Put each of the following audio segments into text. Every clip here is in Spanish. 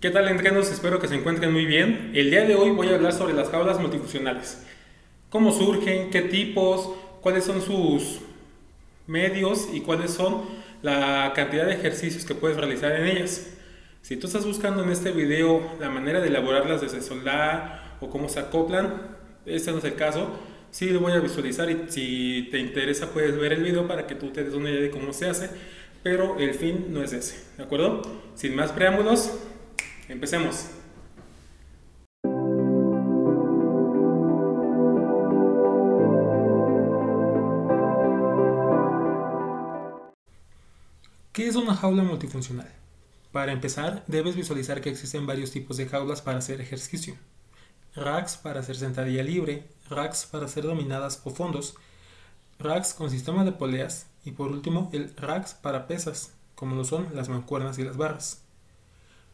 ¿Qué tal entrenos? Espero que se encuentren muy bien. El día de hoy voy a hablar sobre las jaulas multifuncionales. ¿Cómo surgen? ¿Qué tipos? ¿Cuáles son sus medios? ¿Y cuáles son la cantidad de ejercicios que puedes realizar en ellas? Si tú estás buscando en este video la manera de elaborarlas desde soldar o cómo se acoplan, este no es el caso. Sí lo voy a visualizar y si te interesa puedes ver el video para que tú te des una idea de cómo se hace, pero el fin no es ese, ¿de acuerdo? Sin más preámbulos, Empecemos. ¿Qué es una jaula multifuncional? Para empezar, debes visualizar que existen varios tipos de jaulas para hacer ejercicio. Racks para hacer sentadilla libre, racks para hacer dominadas o fondos, racks con sistema de poleas y por último el racks para pesas, como lo son las mancuernas y las barras.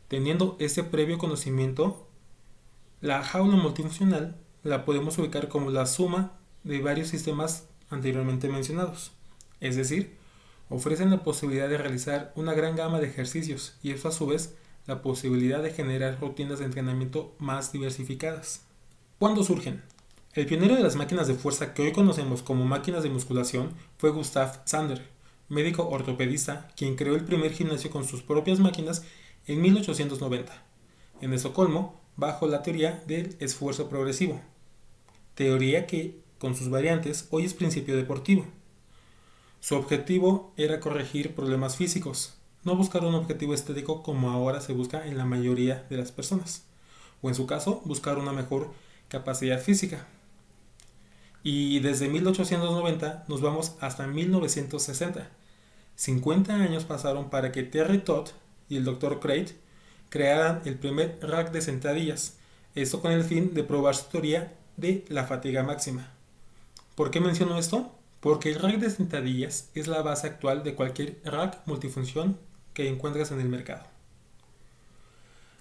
Teniendo ese previo conocimiento, la jaula multifuncional la podemos ubicar como la suma de varios sistemas anteriormente mencionados. Es decir, ofrecen la posibilidad de realizar una gran gama de ejercicios y eso a su vez la posibilidad de generar rutinas de entrenamiento más diversificadas. ¿Cuándo surgen? El pionero de las máquinas de fuerza que hoy conocemos como máquinas de musculación fue Gustav Sander, médico ortopedista, quien creó el primer gimnasio con sus propias máquinas en 1890, en Estocolmo, bajo la teoría del esfuerzo progresivo, teoría que, con sus variantes, hoy es principio deportivo. Su objetivo era corregir problemas físicos, no buscar un objetivo estético como ahora se busca en la mayoría de las personas, o en su caso, buscar una mejor capacidad física. Y desde 1890 nos vamos hasta 1960. 50 años pasaron para que Terry Todd y el Dr. Craig crearan el primer rack de sentadillas, esto con el fin de probar su teoría de la fatiga máxima. ¿Por qué menciono esto? Porque el rack de sentadillas es la base actual de cualquier rack multifunción que encuentres en el mercado.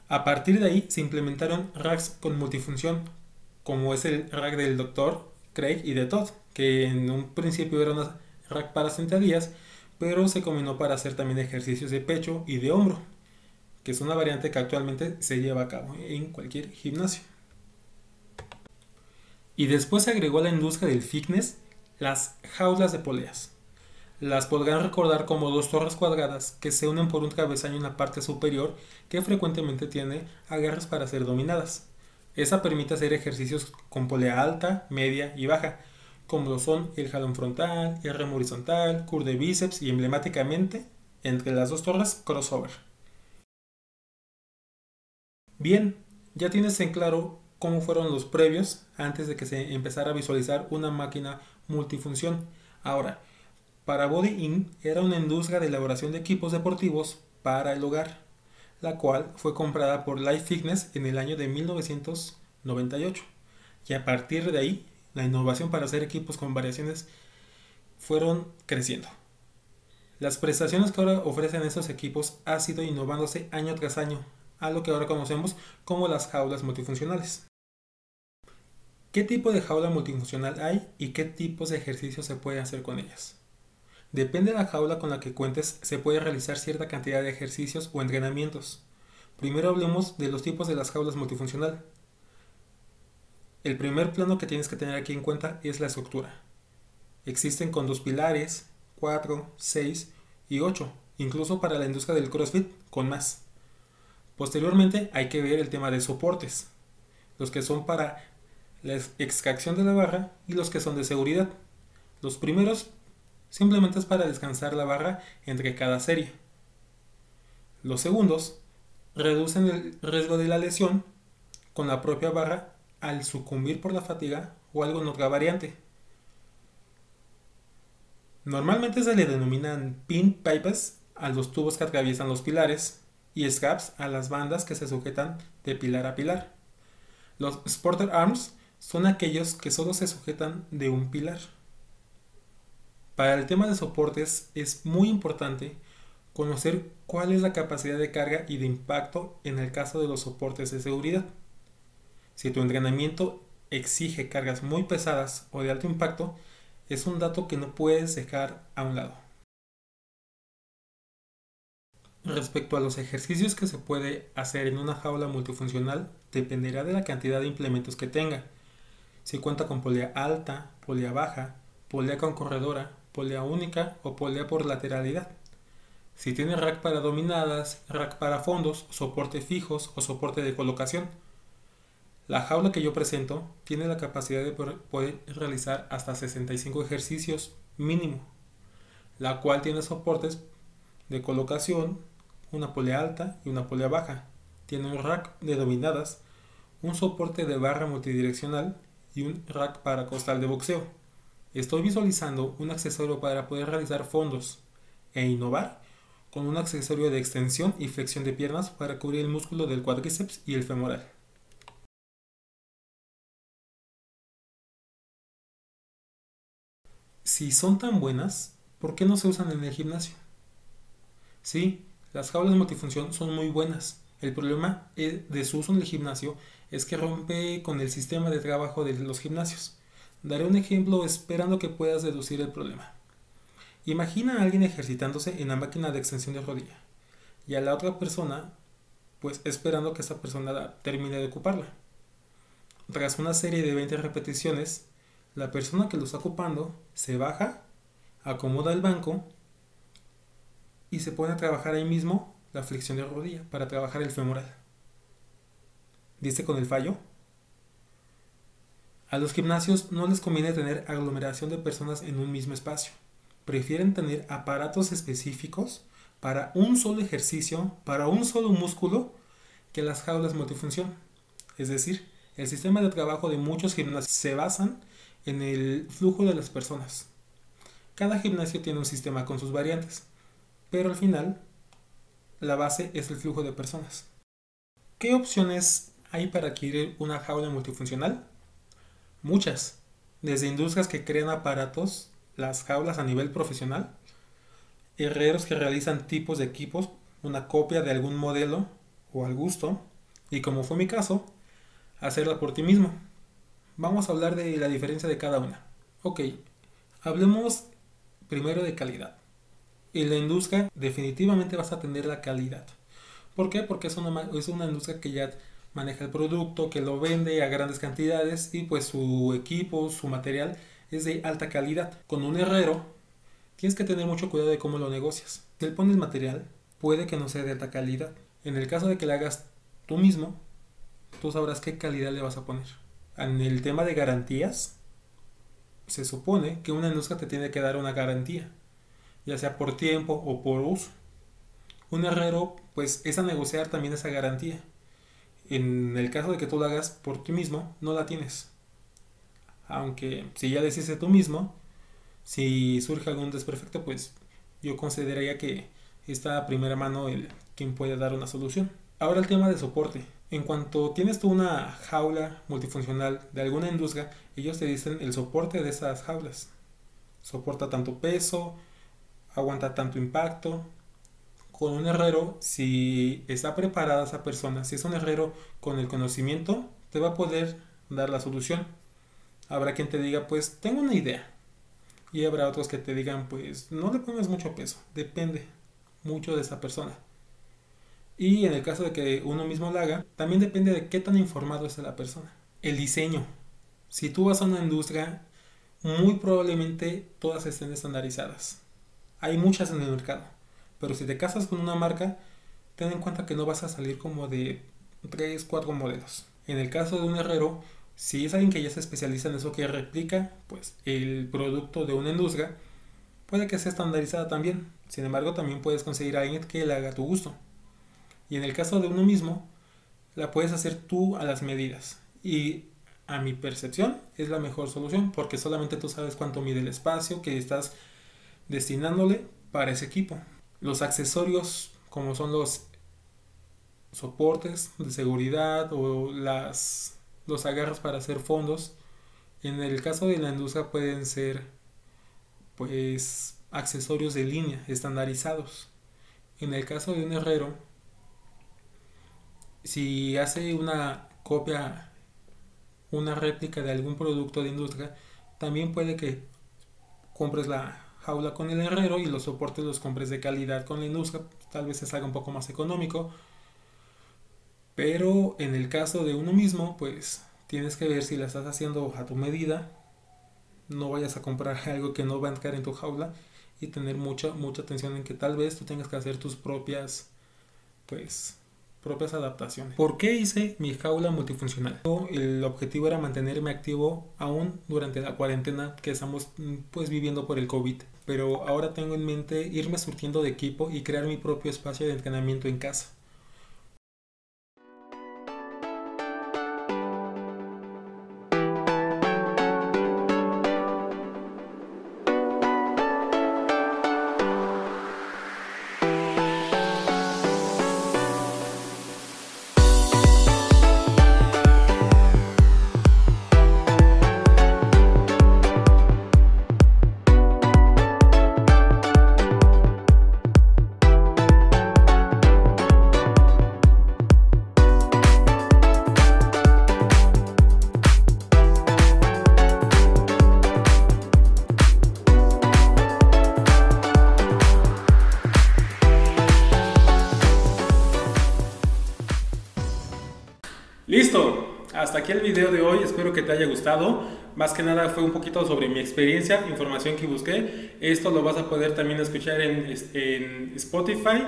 A partir de ahí se implementaron racks con multifunción, como es el rack del Dr. Craig y de Todd, que en un principio era un rack para sentadillas, pero se combinó para hacer también ejercicios de pecho y de hombro, que es una variante que actualmente se lleva a cabo en cualquier gimnasio. Y después se agregó a la industria del fitness las jaulas de poleas. Las podrán recordar como dos torres cuadradas que se unen por un travesaño en la parte superior que frecuentemente tiene agarres para ser dominadas. Esa permite hacer ejercicios con polea alta, media y baja, como lo son el jalón frontal, el remo horizontal, curl de bíceps y emblemáticamente, entre las dos torres, crossover. Bien, ya tienes en claro cómo fueron los previos antes de que se empezara a visualizar una máquina multifunción. Ahora, para Body In era una industria de elaboración de equipos deportivos para el hogar, la cual fue comprada por Life Fitness en el año de 1998. Y a partir de ahí la innovación para hacer equipos con variaciones fueron creciendo. Las prestaciones que ahora ofrecen estos equipos ha sido innovándose año tras año, a lo que ahora conocemos como las jaulas multifuncionales. ¿Qué tipo de jaula multifuncional hay y qué tipos de ejercicios se pueden hacer con ellas? Depende de la jaula con la que cuentes, se puede realizar cierta cantidad de ejercicios o entrenamientos. Primero hablemos de los tipos de las jaulas multifuncional. El primer plano que tienes que tener aquí en cuenta es la estructura. Existen con dos pilares, 4, 6 y 8, incluso para la industria del CrossFit con más. Posteriormente hay que ver el tema de soportes, los que son para la extracción de la barra y los que son de seguridad. Los primeros simplemente es para descansar la barra entre cada serie. Los segundos reducen el riesgo de la lesión con la propia barra al sucumbir por la fatiga o algo en otra variante. Normalmente se le denominan pin pipes a los tubos que atraviesan los pilares y scraps a las bandas que se sujetan de pilar a pilar. Los sporter arms son aquellos que solo se sujetan de un pilar. Para el tema de soportes es muy importante conocer cuál es la capacidad de carga y de impacto en el caso de los soportes de seguridad. Si tu entrenamiento exige cargas muy pesadas o de alto impacto, es un dato que no puedes dejar a un lado. Respecto a los ejercicios que se puede hacer en una jaula multifuncional, dependerá de la cantidad de implementos que tenga. Si cuenta con polea alta, polea baja, polea con corredora, polea única o polea por lateralidad. Si tiene rack para dominadas, rack para fondos, soporte fijos o soporte de colocación. La jaula que yo presento tiene la capacidad de poder realizar hasta 65 ejercicios mínimo, la cual tiene soportes de colocación, una polea alta y una polea baja. Tiene un rack de dominadas, un soporte de barra multidireccional y un rack para costal de boxeo. Estoy visualizando un accesorio para poder realizar fondos e innovar con un accesorio de extensión y flexión de piernas para cubrir el músculo del cuádriceps y el femoral. Si son tan buenas, ¿por qué no se usan en el gimnasio? Sí, las jaulas multifunción son muy buenas. El problema de su uso en el gimnasio es que rompe con el sistema de trabajo de los gimnasios. Daré un ejemplo esperando que puedas deducir el problema. Imagina a alguien ejercitándose en la máquina de extensión de rodilla y a la otra persona pues esperando que esa persona termine de ocuparla. Tras una serie de 20 repeticiones, la persona que lo está ocupando se baja, acomoda el banco y se pone a trabajar ahí mismo la flexión de rodilla para trabajar el femoral. ¿Viste con el fallo? A los gimnasios no les conviene tener aglomeración de personas en un mismo espacio prefieren tener aparatos específicos para un solo ejercicio, para un solo músculo, que las jaulas multifunción. Es decir, el sistema de trabajo de muchos gimnasios se basan en el flujo de las personas. Cada gimnasio tiene un sistema con sus variantes, pero al final la base es el flujo de personas. ¿Qué opciones hay para adquirir una jaula multifuncional? Muchas, desde industrias que crean aparatos las jaulas a nivel profesional, herreros que realizan tipos de equipos, una copia de algún modelo o al gusto, y como fue mi caso, hacerla por ti mismo. Vamos a hablar de la diferencia de cada una. Ok, hablemos primero de calidad. En la industria definitivamente vas a tener la calidad. ¿Por qué? Porque es una, es una industria que ya maneja el producto, que lo vende a grandes cantidades y pues su equipo, su material es de alta calidad. Con un herrero tienes que tener mucho cuidado de cómo lo negocias. Si él pones material, puede que no sea de alta calidad. En el caso de que lo hagas tú mismo, tú sabrás qué calidad le vas a poner. En el tema de garantías, se supone que una industria te tiene que dar una garantía, ya sea por tiempo o por uso. Un herrero, pues, es a negociar también esa garantía. En el caso de que tú lo hagas por ti mismo, no la tienes aunque si ya decís tú mismo, si surge algún desperfecto, pues yo consideraría que está a primera mano el quien puede dar una solución. Ahora el tema de soporte. En cuanto tienes tú una jaula multifuncional de alguna industria, ellos te dicen el soporte de esas jaulas. Soporta tanto peso, aguanta tanto impacto. Con un herrero, si está preparada esa persona, si es un herrero con el conocimiento, te va a poder dar la solución. Habrá quien te diga, pues tengo una idea. Y habrá otros que te digan, pues no le pongas mucho peso. Depende mucho de esa persona. Y en el caso de que uno mismo lo haga, también depende de qué tan informado es la persona. El diseño. Si tú vas a una industria, muy probablemente todas estén estandarizadas. Hay muchas en el mercado. Pero si te casas con una marca, ten en cuenta que no vas a salir como de 3, 4 modelos. En el caso de un herrero, si es alguien que ya se especializa en eso que replica, pues el producto de una industria, puede que sea estandarizada también. Sin embargo, también puedes conseguir a alguien que le haga tu gusto. Y en el caso de uno mismo, la puedes hacer tú a las medidas. Y a mi percepción es la mejor solución porque solamente tú sabes cuánto mide el espacio que estás destinándole para ese equipo. Los accesorios como son los soportes de seguridad o las los agarras para hacer fondos. En el caso de la industria pueden ser pues accesorios de línea estandarizados. En el caso de un herrero, si hace una copia, una réplica de algún producto de industria, también puede que compres la jaula con el herrero y los soportes los compres de calidad con la industria, tal vez se salga un poco más económico. Pero en el caso de uno mismo, pues tienes que ver si la estás haciendo a tu medida. No vayas a comprar algo que no va a entrar en tu jaula y tener mucha mucha atención en que tal vez tú tengas que hacer tus propias pues propias adaptaciones. ¿Por qué hice mi jaula multifuncional? El objetivo era mantenerme activo aún durante la cuarentena que estamos pues viviendo por el COVID. Pero ahora tengo en mente irme surtiendo de equipo y crear mi propio espacio de entrenamiento en casa. Listo, hasta aquí el video de hoy, espero que te haya gustado. Más que nada fue un poquito sobre mi experiencia, información que busqué. Esto lo vas a poder también escuchar en, en Spotify,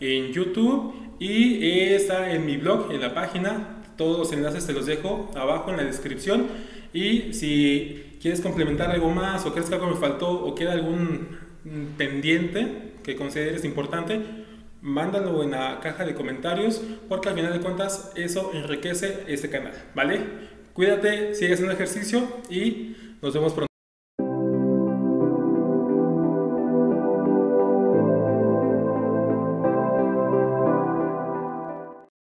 en YouTube y está en mi blog, en la página. Todos los enlaces te los dejo abajo en la descripción. Y si quieres complementar algo más o crees que algo me faltó o queda algún pendiente que consideres importante, mándalo en la caja de comentarios porque al final de cuentas eso enriquece este canal, ¿vale? Cuídate, sigue haciendo ejercicio y nos vemos pronto.